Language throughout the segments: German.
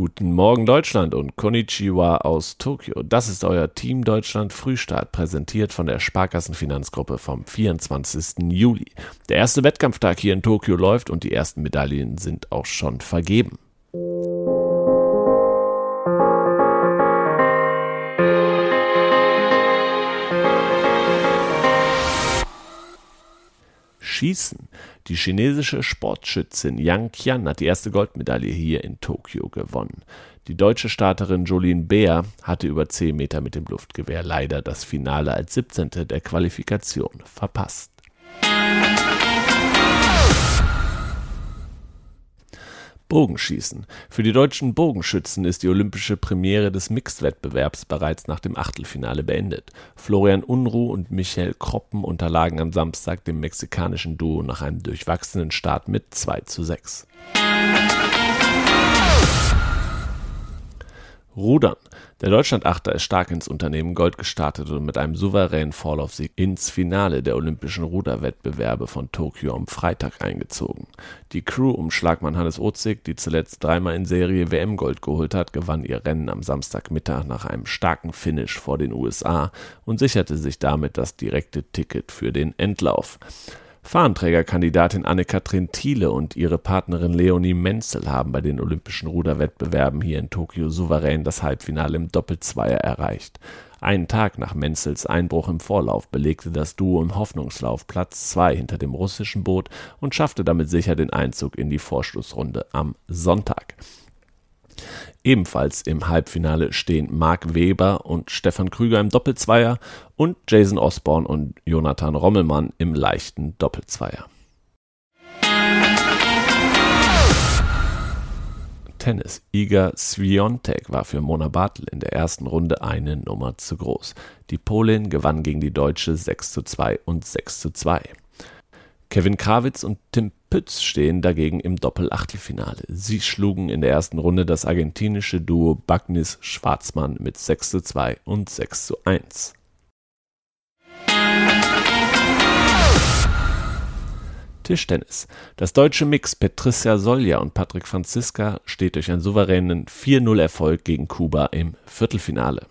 Guten Morgen Deutschland und Konnichiwa aus Tokio. Das ist euer Team Deutschland Frühstart, präsentiert von der Sparkassenfinanzgruppe vom 24. Juli. Der erste Wettkampftag hier in Tokio läuft und die ersten Medaillen sind auch schon vergeben. Schießen. Die chinesische Sportschützin Yang Qian hat die erste Goldmedaille hier in Tokio gewonnen. Die deutsche Starterin Jolene Beer hatte über 10 Meter mit dem Luftgewehr leider das Finale als 17. der Qualifikation verpasst. Bogenschießen. Für die deutschen Bogenschützen ist die olympische Premiere des Mixed-Wettbewerbs bereits nach dem Achtelfinale beendet. Florian Unruh und Michael Kroppen unterlagen am Samstag dem mexikanischen Duo nach einem durchwachsenen Start mit 2 zu 6. Rudern. Der Deutschlandachter ist stark ins Unternehmen Gold gestartet und mit einem souveränen Vorlaufsieg ins Finale der Olympischen Ruderwettbewerbe von Tokio am Freitag eingezogen. Die Crew um Schlagmann Hannes Ozig, die zuletzt dreimal in Serie WM-Gold geholt hat, gewann ihr Rennen am Samstagmittag nach einem starken Finish vor den USA und sicherte sich damit das direkte Ticket für den Endlauf. Fahnenträgerkandidatin Anne-Kathrin Thiele und ihre Partnerin Leonie Menzel haben bei den Olympischen Ruderwettbewerben hier in Tokio souverän das Halbfinale im Doppelzweier erreicht. Einen Tag nach Menzels Einbruch im Vorlauf belegte das Duo im Hoffnungslauf Platz 2 hinter dem russischen Boot und schaffte damit sicher den Einzug in die Vorschlussrunde am Sonntag. Ebenfalls im Halbfinale stehen Marc Weber und Stefan Krüger im Doppelzweier und Jason Osborne und Jonathan Rommelmann im leichten Doppelzweier. Tennis. Iga Swiatek war für Mona Bartel in der ersten Runde eine Nummer zu groß. Die Polin gewann gegen die Deutsche 6 zu 2 und 6 zu 2. Kevin Krawitz und Tim Pütz stehen dagegen im Doppel-Achtelfinale. Sie schlugen in der ersten Runde das argentinische Duo Bagnis Schwarzmann mit 6 zu 2 und 6 zu 1. Tischtennis. Das deutsche Mix Patricia Solja und Patrick Franziska steht durch einen souveränen 4-0-Erfolg gegen Kuba im Viertelfinale.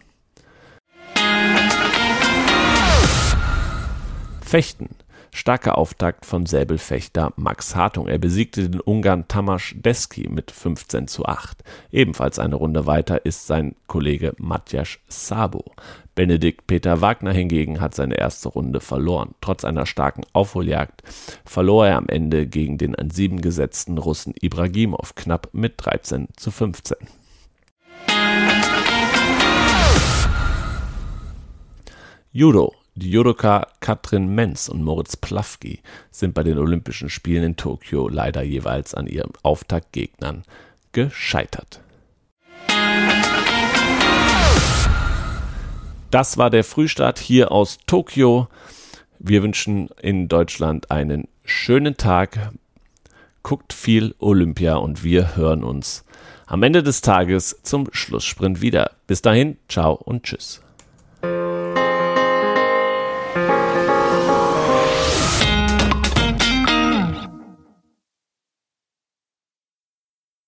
Fechten. Starker Auftakt von Säbelfechter Max Hartung. Er besiegte den Ungarn Tamas Deski mit 15 zu 8. Ebenfalls eine Runde weiter ist sein Kollege Matjasz Sabo. Benedikt Peter Wagner hingegen hat seine erste Runde verloren. Trotz einer starken Aufholjagd verlor er am Ende gegen den an sieben gesetzten Russen Ibragimov knapp mit 13 zu 15. Judo die Judoka Katrin Menz und Moritz Plawki sind bei den Olympischen Spielen in Tokio leider jeweils an ihren Auftaktgegnern gescheitert. Das war der Frühstart hier aus Tokio. Wir wünschen in Deutschland einen schönen Tag. Guckt viel Olympia und wir hören uns am Ende des Tages zum Schlusssprint wieder. Bis dahin, ciao und tschüss.